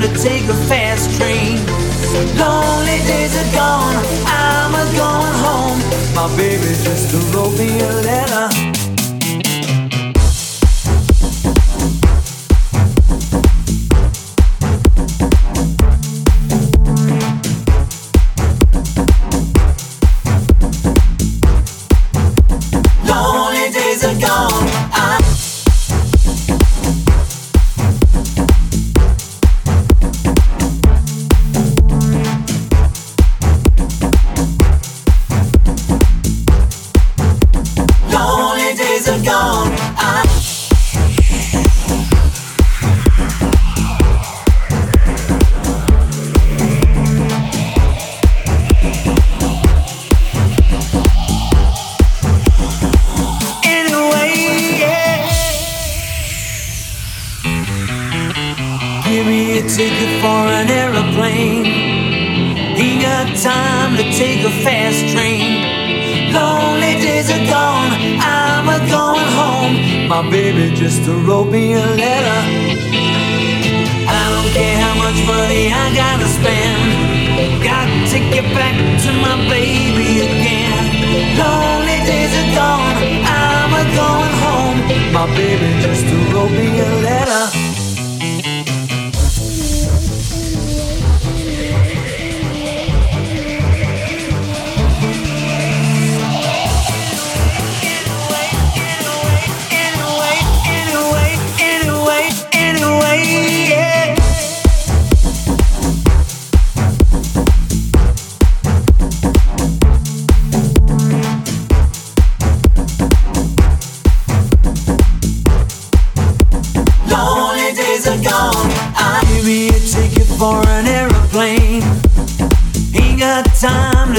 To take a fast train. Lonely days are gone, I'm a going home. my baby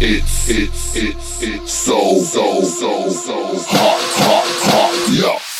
it's it's it's it's so so so so hot hot hot yeah.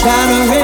trying to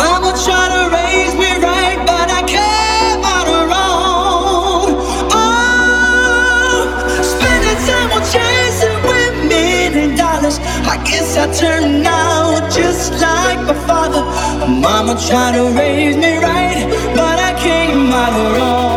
Mama tried to raise me right, but I came out wrong. Oh, spending time chasing dollars. I guess I turned out just like my father. Mama tried to raise me right, but I came out wrong.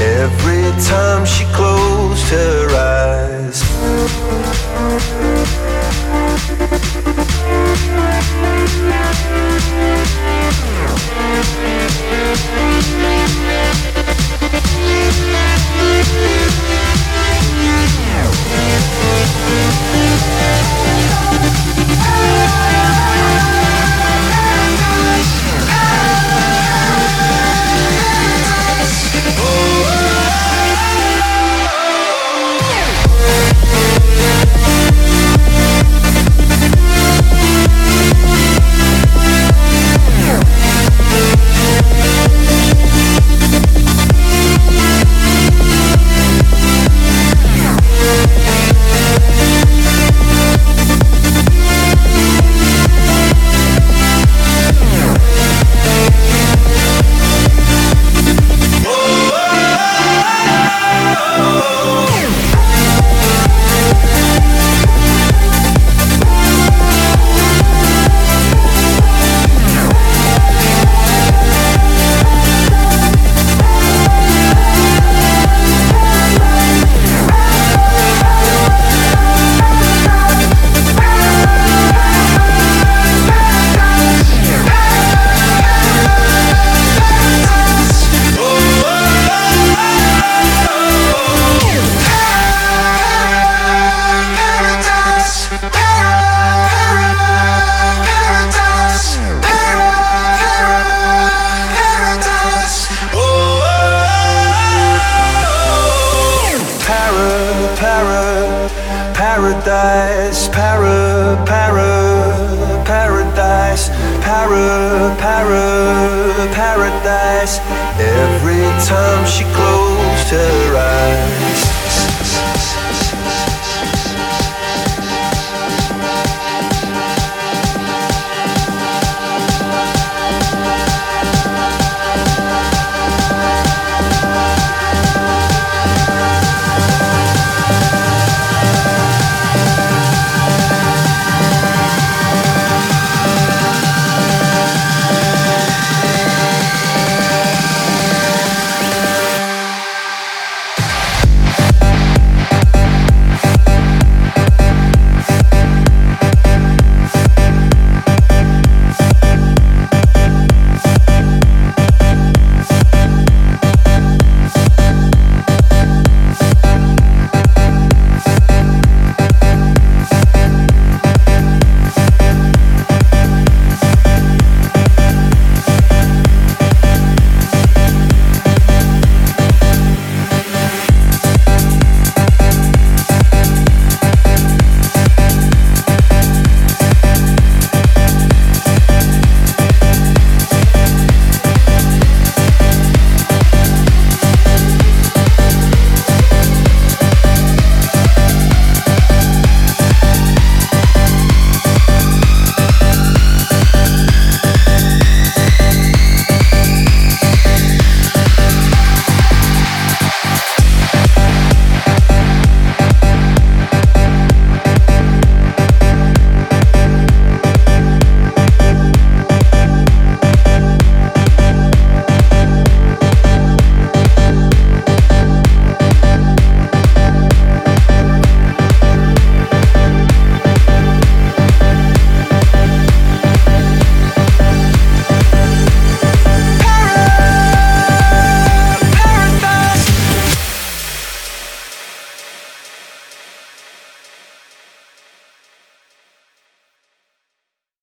Every time she closed her eyes. Para,